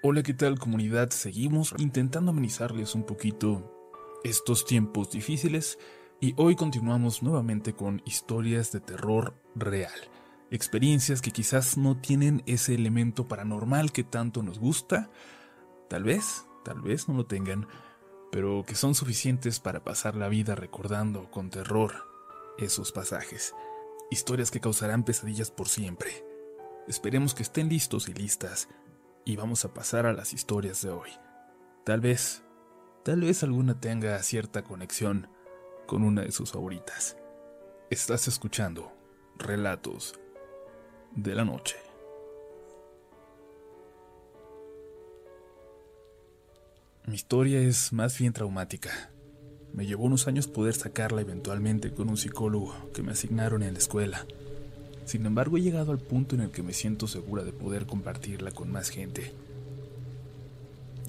Hola, ¿qué tal comunidad? Seguimos intentando amenizarles un poquito estos tiempos difíciles y hoy continuamos nuevamente con historias de terror real. Experiencias que quizás no tienen ese elemento paranormal que tanto nos gusta, tal vez, tal vez no lo tengan, pero que son suficientes para pasar la vida recordando con terror esos pasajes. Historias que causarán pesadillas por siempre. Esperemos que estén listos y listas y vamos a pasar a las historias de hoy. Tal vez, tal vez alguna tenga cierta conexión con una de sus favoritas. Estás escuchando Relatos de la Noche. Mi historia es más bien traumática. Me llevó unos años poder sacarla eventualmente con un psicólogo que me asignaron en la escuela. Sin embargo, he llegado al punto en el que me siento segura de poder compartirla con más gente.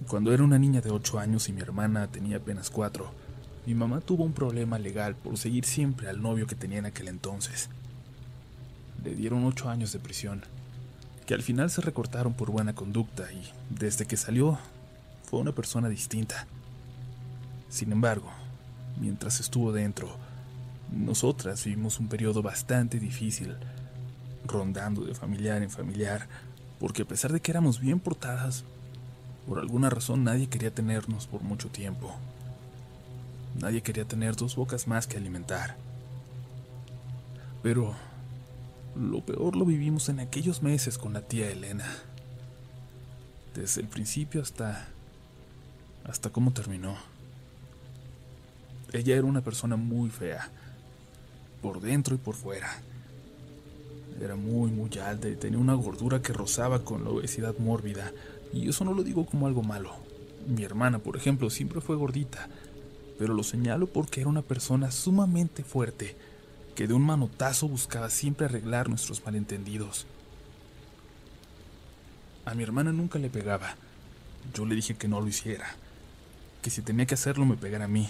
Cuando era una niña de 8 años y mi hermana tenía apenas 4, mi mamá tuvo un problema legal por seguir siempre al novio que tenía en aquel entonces. Le dieron 8 años de prisión, que al final se recortaron por buena conducta y desde que salió fue una persona distinta. Sin embargo, mientras estuvo dentro, nosotras vivimos un periodo bastante difícil, rondando de familiar en familiar, porque a pesar de que éramos bien portadas, por alguna razón nadie quería tenernos por mucho tiempo. Nadie quería tener dos bocas más que alimentar. Pero lo peor lo vivimos en aquellos meses con la tía Elena. Desde el principio hasta hasta cómo terminó. Ella era una persona muy fea, por dentro y por fuera. Era muy, muy alta y tenía una gordura que rozaba con la obesidad mórbida, y eso no lo digo como algo malo. Mi hermana, por ejemplo, siempre fue gordita, pero lo señalo porque era una persona sumamente fuerte, que de un manotazo buscaba siempre arreglar nuestros malentendidos. A mi hermana nunca le pegaba. Yo le dije que no lo hiciera que si tenía que hacerlo me pegara a mí.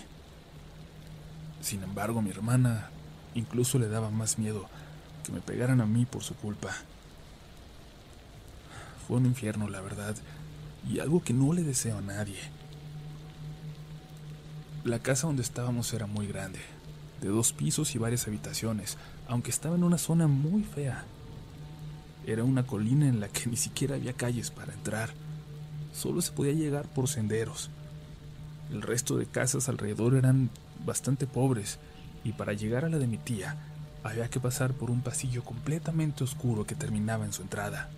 Sin embargo, a mi hermana incluso le daba más miedo que me pegaran a mí por su culpa. Fue un infierno, la verdad, y algo que no le deseo a nadie. La casa donde estábamos era muy grande, de dos pisos y varias habitaciones, aunque estaba en una zona muy fea. Era una colina en la que ni siquiera había calles para entrar, solo se podía llegar por senderos. El resto de casas alrededor eran bastante pobres y para llegar a la de mi tía había que pasar por un pasillo completamente oscuro que terminaba en su entrada.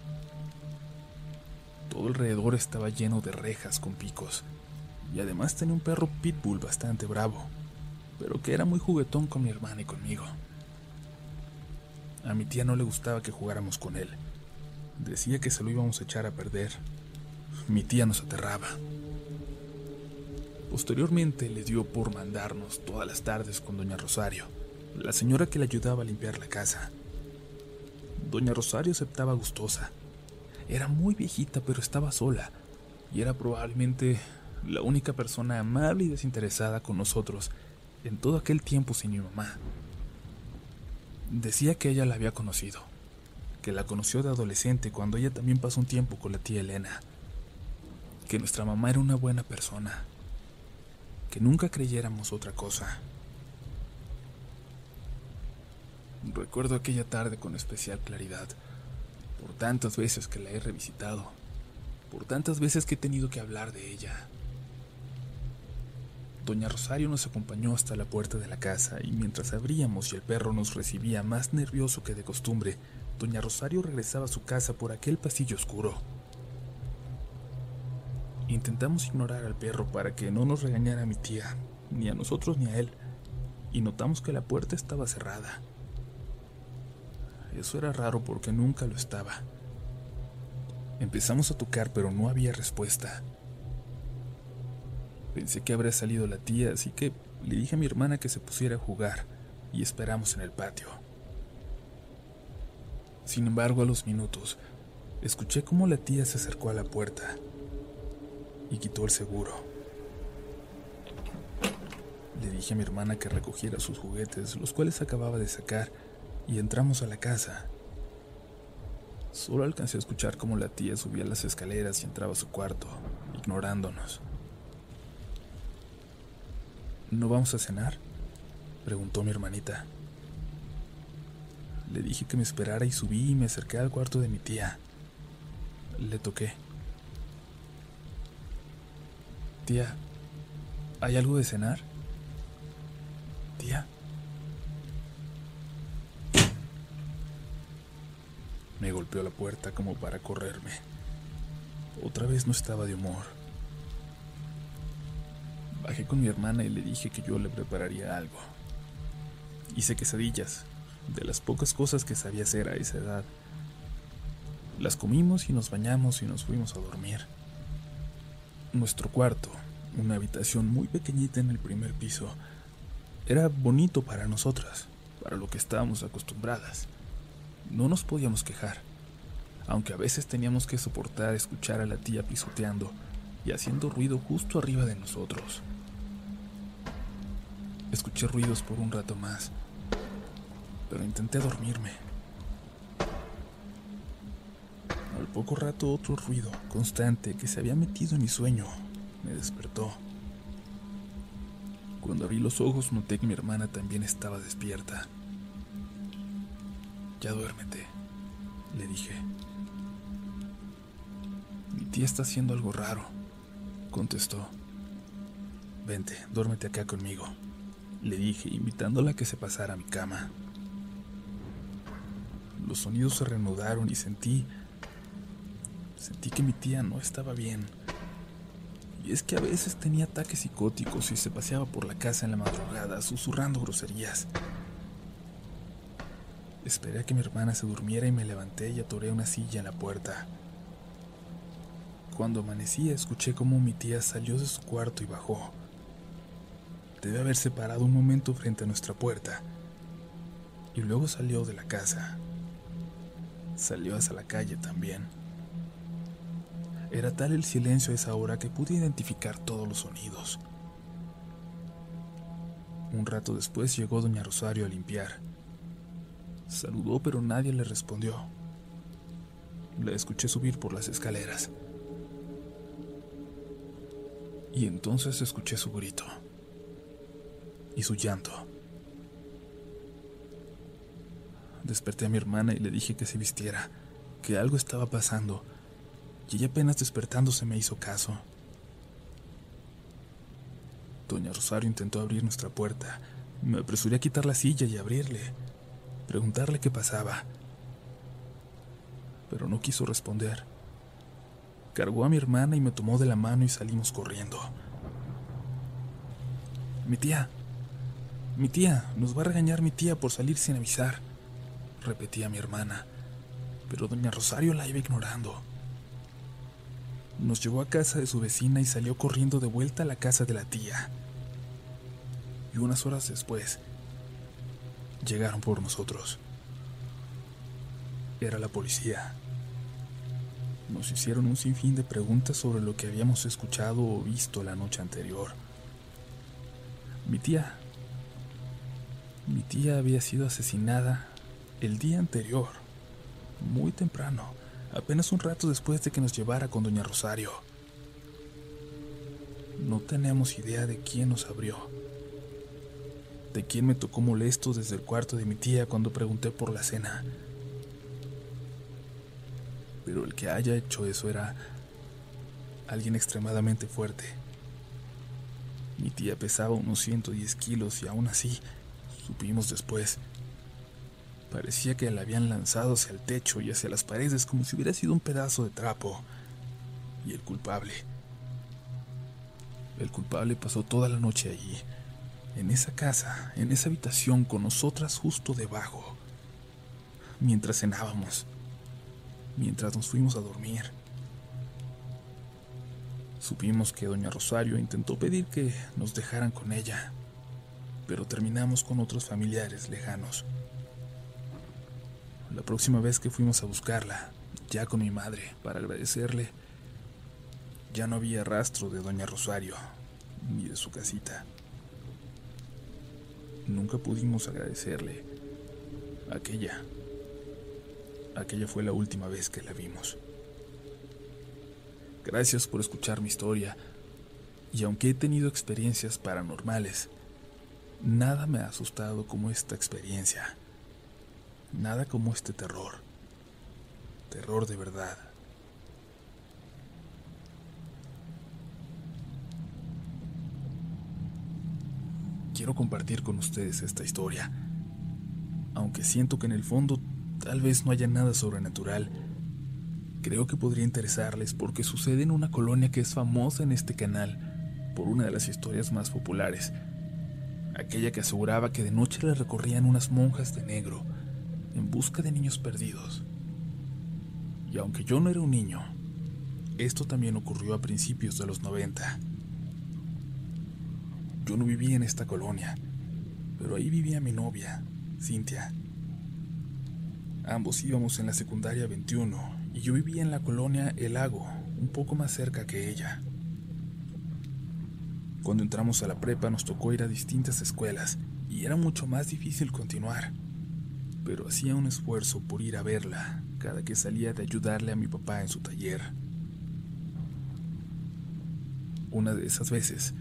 Todo alrededor estaba lleno de rejas con picos y además tenía un perro pitbull bastante bravo, pero que era muy juguetón con mi hermana y conmigo. A mi tía no le gustaba que jugáramos con él. Decía que se lo íbamos a echar a perder. Mi tía nos aterraba. Posteriormente le dio por mandarnos todas las tardes con doña Rosario, la señora que le ayudaba a limpiar la casa. Doña Rosario aceptaba gustosa. Era muy viejita, pero estaba sola, y era probablemente la única persona amable y desinteresada con nosotros en todo aquel tiempo sin mi mamá. Decía que ella la había conocido, que la conoció de adolescente cuando ella también pasó un tiempo con la tía Elena, que nuestra mamá era una buena persona, que nunca creyéramos otra cosa. Recuerdo aquella tarde con especial claridad, por tantas veces que la he revisitado, por tantas veces que he tenido que hablar de ella. Doña Rosario nos acompañó hasta la puerta de la casa y mientras abríamos y el perro nos recibía más nervioso que de costumbre, Doña Rosario regresaba a su casa por aquel pasillo oscuro. Intentamos ignorar al perro para que no nos regañara mi tía, ni a nosotros ni a él, y notamos que la puerta estaba cerrada. Eso era raro porque nunca lo estaba. Empezamos a tocar, pero no había respuesta. Pensé que habría salido la tía, así que le dije a mi hermana que se pusiera a jugar y esperamos en el patio. Sin embargo, a los minutos, escuché cómo la tía se acercó a la puerta y quitó el seguro. Le dije a mi hermana que recogiera sus juguetes, los cuales acababa de sacar, y entramos a la casa. Solo alcancé a escuchar cómo la tía subía las escaleras y entraba a su cuarto, ignorándonos. ¿No vamos a cenar? preguntó mi hermanita. Le dije que me esperara y subí y me acerqué al cuarto de mi tía. Le toqué. Tía, ¿hay algo de cenar? Tía. Golpeó la puerta como para correrme. Otra vez no estaba de humor. Bajé con mi hermana y le dije que yo le prepararía algo. Hice quesadillas, de las pocas cosas que sabía hacer a esa edad. Las comimos y nos bañamos y nos fuimos a dormir. Nuestro cuarto, una habitación muy pequeñita en el primer piso, era bonito para nosotras, para lo que estábamos acostumbradas. No nos podíamos quejar, aunque a veces teníamos que soportar escuchar a la tía pisoteando y haciendo ruido justo arriba de nosotros. Escuché ruidos por un rato más, pero intenté dormirme. Al poco rato otro ruido constante que se había metido en mi sueño me despertó. Cuando abrí los ojos noté que mi hermana también estaba despierta. Ya duérmete, le dije. Mi tía está haciendo algo raro, contestó. Vente, duérmete acá conmigo, le dije, invitándola a que se pasara a mi cama. Los sonidos se reanudaron y sentí... Sentí que mi tía no estaba bien. Y es que a veces tenía ataques psicóticos y se paseaba por la casa en la madrugada, susurrando groserías. Esperé a que mi hermana se durmiera y me levanté y atoré una silla en la puerta. Cuando amanecía escuché cómo mi tía salió de su cuarto y bajó. Debe haberse parado un momento frente a nuestra puerta y luego salió de la casa. Salió hacia la calle también. Era tal el silencio a esa hora que pude identificar todos los sonidos. Un rato después llegó doña Rosario a limpiar. Saludó, pero nadie le respondió. La escuché subir por las escaleras. Y entonces escuché su grito y su llanto. Desperté a mi hermana y le dije que se vistiera, que algo estaba pasando, y ella apenas despertándose me hizo caso. Doña Rosario intentó abrir nuestra puerta. Me apresuré a quitar la silla y abrirle preguntarle qué pasaba. Pero no quiso responder. Cargó a mi hermana y me tomó de la mano y salimos corriendo. Mi tía, mi tía, nos va a regañar mi tía por salir sin avisar, repetía mi hermana, pero doña Rosario la iba ignorando. Nos llevó a casa de su vecina y salió corriendo de vuelta a la casa de la tía. Y unas horas después, llegaron por nosotros. Era la policía. Nos hicieron un sinfín de preguntas sobre lo que habíamos escuchado o visto la noche anterior. Mi tía. Mi tía había sido asesinada el día anterior, muy temprano, apenas un rato después de que nos llevara con doña Rosario. No tenemos idea de quién nos abrió de quién me tocó molesto desde el cuarto de mi tía cuando pregunté por la cena. Pero el que haya hecho eso era alguien extremadamente fuerte. Mi tía pesaba unos 110 kilos y aún así, supimos después, parecía que la habían lanzado hacia el techo y hacia las paredes como si hubiera sido un pedazo de trapo. Y el culpable. El culpable pasó toda la noche allí en esa casa, en esa habitación con nosotras justo debajo, mientras cenábamos, mientras nos fuimos a dormir. Supimos que doña Rosario intentó pedir que nos dejaran con ella, pero terminamos con otros familiares lejanos. La próxima vez que fuimos a buscarla, ya con mi madre, para agradecerle, ya no había rastro de doña Rosario, ni de su casita. Nunca pudimos agradecerle aquella, aquella fue la última vez que la vimos. Gracias por escuchar mi historia, y aunque he tenido experiencias paranormales, nada me ha asustado como esta experiencia. Nada como este terror. Terror de verdad. Quiero compartir con ustedes esta historia. Aunque siento que en el fondo tal vez no haya nada sobrenatural, creo que podría interesarles porque sucede en una colonia que es famosa en este canal por una de las historias más populares, aquella que aseguraba que de noche le recorrían unas monjas de negro en busca de niños perdidos. Y aunque yo no era un niño, esto también ocurrió a principios de los 90. Yo no vivía en esta colonia, pero ahí vivía mi novia, Cintia. Ambos íbamos en la secundaria 21 y yo vivía en la colonia El Lago, un poco más cerca que ella. Cuando entramos a la prepa nos tocó ir a distintas escuelas y era mucho más difícil continuar pero hacía un esfuerzo por ir a verla cada que salía de ayudarle a mi papá en su taller. Una de esas veces,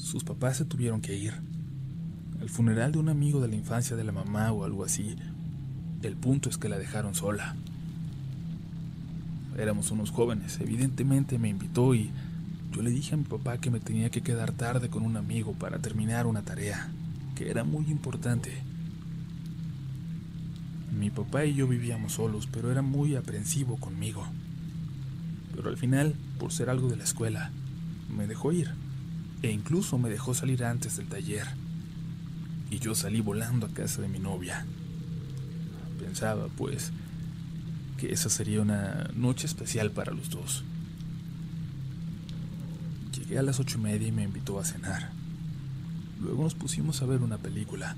sus papás se tuvieron que ir. Al funeral de un amigo de la infancia de la mamá o algo así. El punto es que la dejaron sola. Éramos unos jóvenes, evidentemente me invitó y yo le dije a mi papá que me tenía que quedar tarde con un amigo para terminar una tarea, que era muy importante. Mi papá y yo vivíamos solos, pero era muy aprensivo conmigo. Pero al final, por ser algo de la escuela, me dejó ir. E incluso me dejó salir antes del taller. Y yo salí volando a casa de mi novia. Pensaba, pues, que esa sería una noche especial para los dos. Llegué a las ocho y media y me invitó a cenar. Luego nos pusimos a ver una película.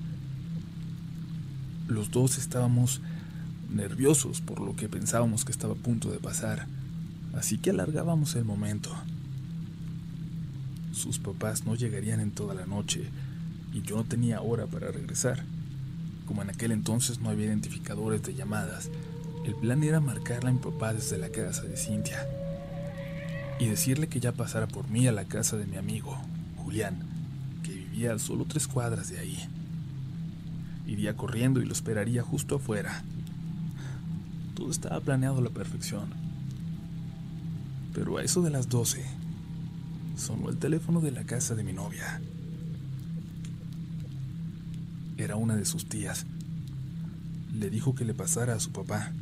Los dos estábamos nerviosos por lo que pensábamos que estaba a punto de pasar, así que alargábamos el momento. Sus papás no llegarían en toda la noche y yo no tenía hora para regresar. Como en aquel entonces no había identificadores de llamadas, el plan era marcarla a mi papá desde la casa de Cintia y decirle que ya pasara por mí a la casa de mi amigo, Julián, que vivía a solo tres cuadras de ahí. Iría corriendo y lo esperaría justo afuera. Todo estaba planeado a la perfección. Pero a eso de las doce, sonó el teléfono de la casa de mi novia. Era una de sus tías. Le dijo que le pasara a su papá.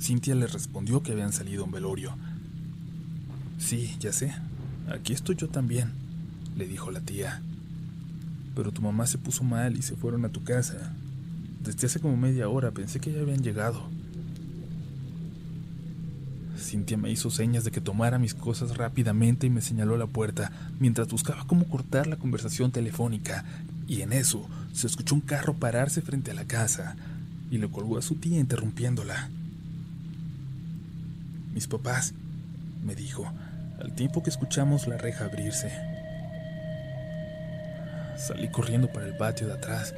Cintia le respondió que habían salido un velorio. Sí, ya sé. Aquí estoy yo también, le dijo la tía pero tu mamá se puso mal y se fueron a tu casa. Desde hace como media hora pensé que ya habían llegado. Cintia me hizo señas de que tomara mis cosas rápidamente y me señaló la puerta mientras buscaba cómo cortar la conversación telefónica. Y en eso se escuchó un carro pararse frente a la casa y le colgó a su tía interrumpiéndola. Mis papás, me dijo, al tiempo que escuchamos la reja abrirse. Salí corriendo para el patio de atrás.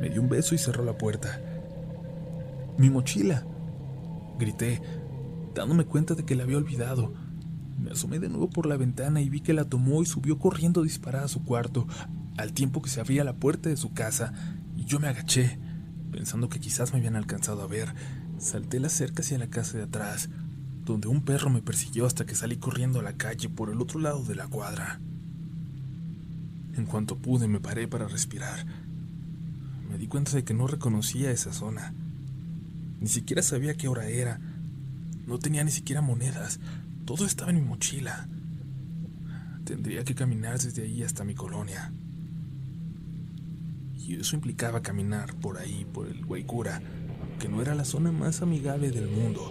Me dio un beso y cerró la puerta. ¡Mi mochila! Grité, dándome cuenta de que la había olvidado. Me asomé de nuevo por la ventana y vi que la tomó y subió corriendo disparada a su cuarto, al tiempo que se abría la puerta de su casa, y yo me agaché, pensando que quizás me habían alcanzado a ver. Salté la cerca hacia la casa de atrás, donde un perro me persiguió hasta que salí corriendo a la calle por el otro lado de la cuadra. En cuanto pude me paré para respirar. Me di cuenta de que no reconocía esa zona. Ni siquiera sabía qué hora era. No tenía ni siquiera monedas. Todo estaba en mi mochila. Tendría que caminar desde ahí hasta mi colonia. Y eso implicaba caminar por ahí, por el Guaycura, que no era la zona más amigable del mundo.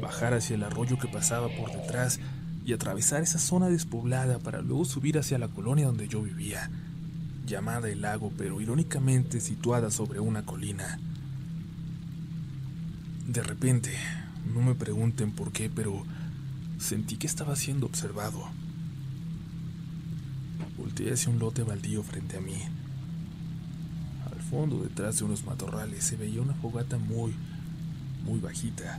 Bajar hacia el arroyo que pasaba por detrás y atravesar esa zona despoblada para luego subir hacia la colonia donde yo vivía, llamada el lago, pero irónicamente situada sobre una colina. De repente, no me pregunten por qué, pero sentí que estaba siendo observado. Volteé hacia un lote baldío frente a mí. Al fondo, detrás de unos matorrales, se veía una fogata muy, muy bajita,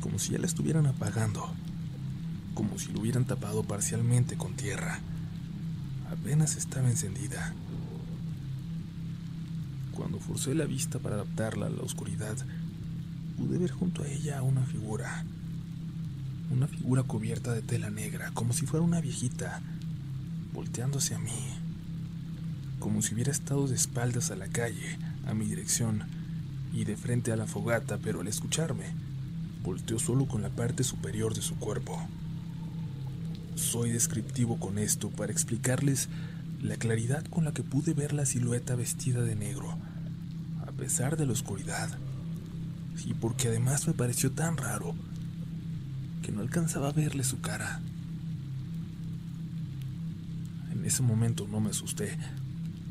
como si ya la estuvieran apagando, como si lo hubieran tapado parcialmente con tierra. Apenas estaba encendida. Cuando forcé la vista para adaptarla a la oscuridad, pude ver junto a ella una figura. Una figura cubierta de tela negra, como si fuera una viejita, volteándose a mí, como si hubiera estado de espaldas a la calle, a mi dirección, y de frente a la fogata, pero al escucharme, volteó solo con la parte superior de su cuerpo. Soy descriptivo con esto para explicarles la claridad con la que pude ver la silueta vestida de negro, a pesar de la oscuridad, y porque además me pareció tan raro que no alcanzaba a verle su cara. En ese momento no me asusté.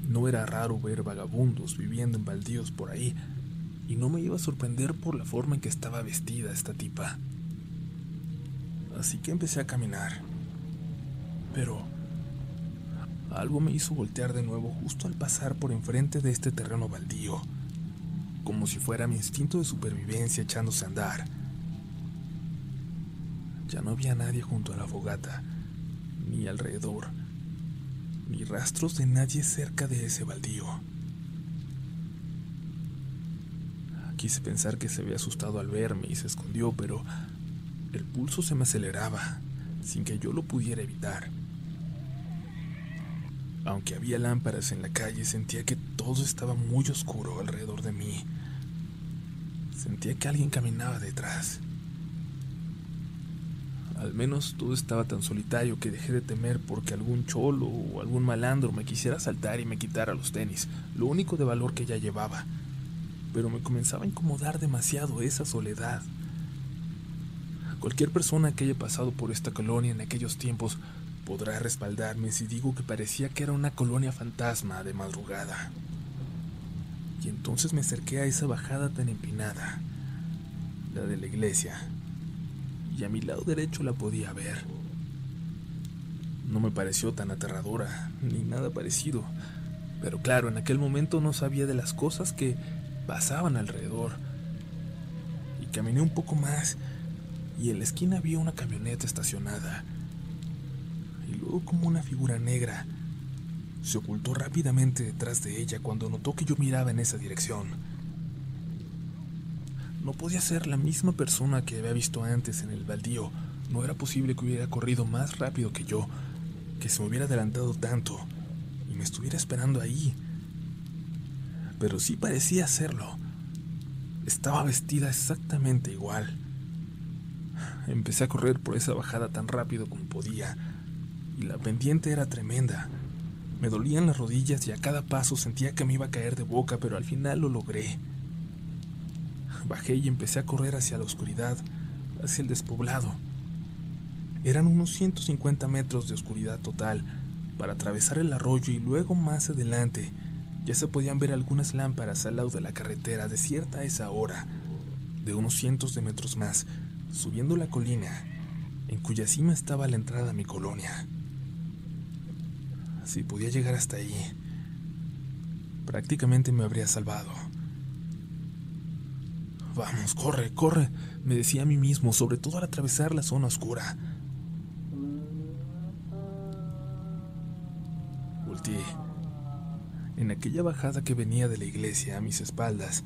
No era raro ver vagabundos viviendo en baldíos por ahí, y no me iba a sorprender por la forma en que estaba vestida esta tipa. Así que empecé a caminar. Pero algo me hizo voltear de nuevo justo al pasar por enfrente de este terreno baldío, como si fuera mi instinto de supervivencia echándose a andar. Ya no había nadie junto a la fogata, ni alrededor, ni rastros de nadie cerca de ese baldío. Quise pensar que se había asustado al verme y se escondió, pero el pulso se me aceleraba, sin que yo lo pudiera evitar. Aunque había lámparas en la calle, sentía que todo estaba muy oscuro alrededor de mí. Sentía que alguien caminaba detrás. Al menos todo estaba tan solitario que dejé de temer porque algún cholo o algún malandro me quisiera saltar y me quitara los tenis, lo único de valor que ya llevaba. Pero me comenzaba a incomodar demasiado esa soledad. Cualquier persona que haya pasado por esta colonia en aquellos tiempos podrá respaldarme si digo que parecía que era una colonia fantasma de madrugada. Y entonces me acerqué a esa bajada tan empinada, la de la iglesia y a mi lado derecho la podía ver. No me pareció tan aterradora, ni nada parecido, pero claro, en aquel momento no sabía de las cosas que pasaban alrededor. Y caminé un poco más y en la esquina había una camioneta estacionada. Y luego como una figura negra se ocultó rápidamente detrás de ella cuando notó que yo miraba en esa dirección. No podía ser la misma persona que había visto antes en el baldío. No era posible que hubiera corrido más rápido que yo, que se me hubiera adelantado tanto y me estuviera esperando ahí. Pero sí parecía hacerlo. Estaba vestida exactamente igual. Empecé a correr por esa bajada tan rápido como podía, y la pendiente era tremenda. Me dolían las rodillas y a cada paso sentía que me iba a caer de boca, pero al final lo logré. Bajé y empecé a correr hacia la oscuridad, hacia el despoblado. Eran unos 150 metros de oscuridad total para atravesar el arroyo y luego más adelante ya se podían ver algunas lámparas al lado de la carretera desierta a esa hora, de unos cientos de metros más, subiendo la colina, en cuya cima estaba la entrada a mi colonia. Si podía llegar hasta ahí, prácticamente me habría salvado. Vamos, corre, corre, me decía a mí mismo, sobre todo al atravesar la zona oscura. Volteé. En aquella bajada que venía de la iglesia a mis espaldas,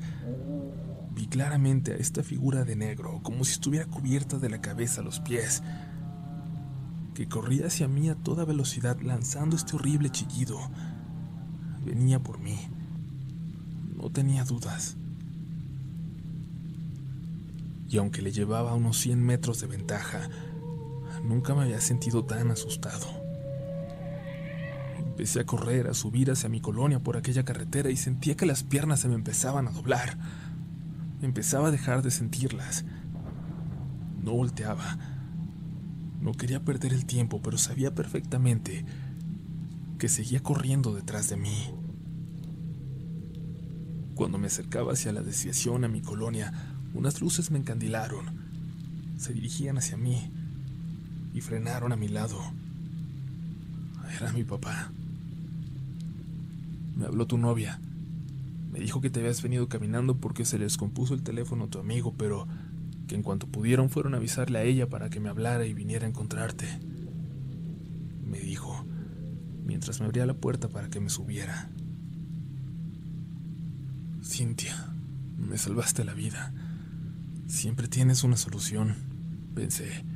vi claramente a esta figura de negro, como si estuviera cubierta de la cabeza a los pies, que corría hacia mí a toda velocidad lanzando este horrible chillido. Venía por mí. No tenía dudas y aunque le llevaba unos 100 metros de ventaja, nunca me había sentido tan asustado. Empecé a correr, a subir hacia mi colonia por aquella carretera y sentía que las piernas se me empezaban a doblar. Empezaba a dejar de sentirlas. No volteaba. No quería perder el tiempo, pero sabía perfectamente que seguía corriendo detrás de mí. Cuando me acercaba hacia la desviación a mi colonia, unas luces me encandilaron. Se dirigían hacia mí y frenaron a mi lado. Era mi papá. Me habló tu novia. Me dijo que te habías venido caminando porque se les compuso el teléfono a tu amigo, pero que en cuanto pudieron fueron a avisarle a ella para que me hablara y viniera a encontrarte. Me dijo, mientras me abría la puerta para que me subiera. Cintia, me salvaste la vida. Siempre tienes una solución, pensé.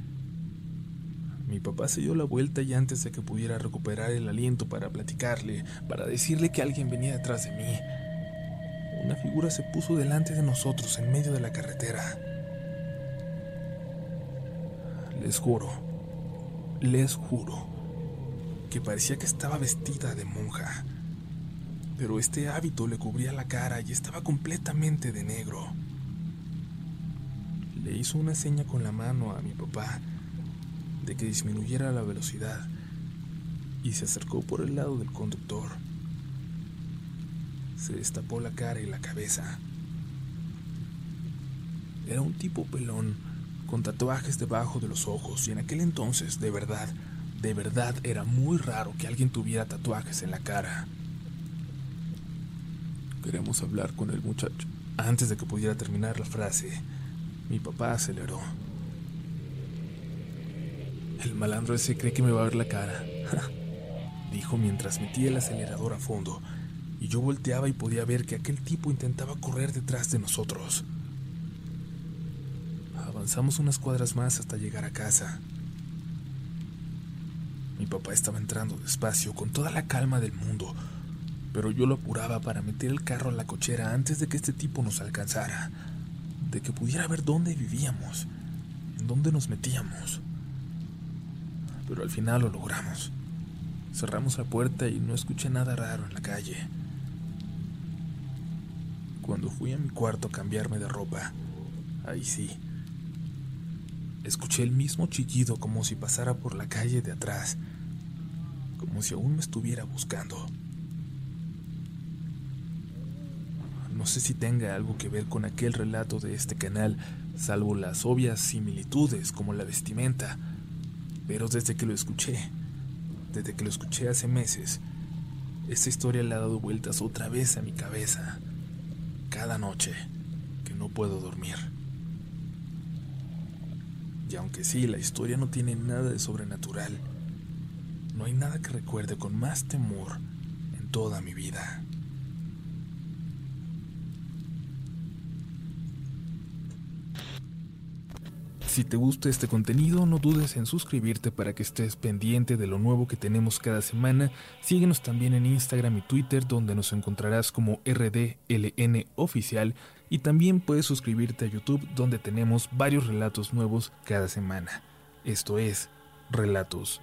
Mi papá se dio la vuelta y antes de que pudiera recuperar el aliento para platicarle, para decirle que alguien venía detrás de mí, una figura se puso delante de nosotros en medio de la carretera. Les juro, les juro, que parecía que estaba vestida de monja, pero este hábito le cubría la cara y estaba completamente de negro. Le hizo una seña con la mano a mi papá de que disminuyera la velocidad y se acercó por el lado del conductor. Se destapó la cara y la cabeza. Era un tipo pelón, con tatuajes debajo de los ojos, y en aquel entonces, de verdad, de verdad era muy raro que alguien tuviera tatuajes en la cara. Queremos hablar con el muchacho. Antes de que pudiera terminar la frase, mi papá aceleró. El malandro ese cree que me va a ver la cara, dijo mientras metía el acelerador a fondo, y yo volteaba y podía ver que aquel tipo intentaba correr detrás de nosotros. Avanzamos unas cuadras más hasta llegar a casa. Mi papá estaba entrando despacio, con toda la calma del mundo, pero yo lo apuraba para meter el carro a la cochera antes de que este tipo nos alcanzara, de que pudiera ver dónde vivíamos, en dónde nos metíamos pero al final lo logramos. Cerramos la puerta y no escuché nada raro en la calle. Cuando fui a mi cuarto a cambiarme de ropa, ahí sí, escuché el mismo chillido como si pasara por la calle de atrás, como si aún me estuviera buscando. No sé si tenga algo que ver con aquel relato de este canal, salvo las obvias similitudes como la vestimenta, pero desde que lo escuché, desde que lo escuché hace meses, esta historia le ha dado vueltas otra vez a mi cabeza, cada noche que no puedo dormir. Aunque sí, la historia no tiene nada de sobrenatural, no hay nada que recuerde con más temor en toda mi vida. Si te gusta este contenido, no dudes en suscribirte para que estés pendiente de lo nuevo que tenemos cada semana. Síguenos también en Instagram y Twitter, donde nos encontrarás como RDLN Oficial. Y también puedes suscribirte a YouTube, donde tenemos varios relatos nuevos cada semana. Esto es Relatos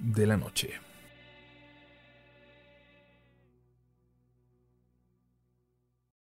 de la Noche.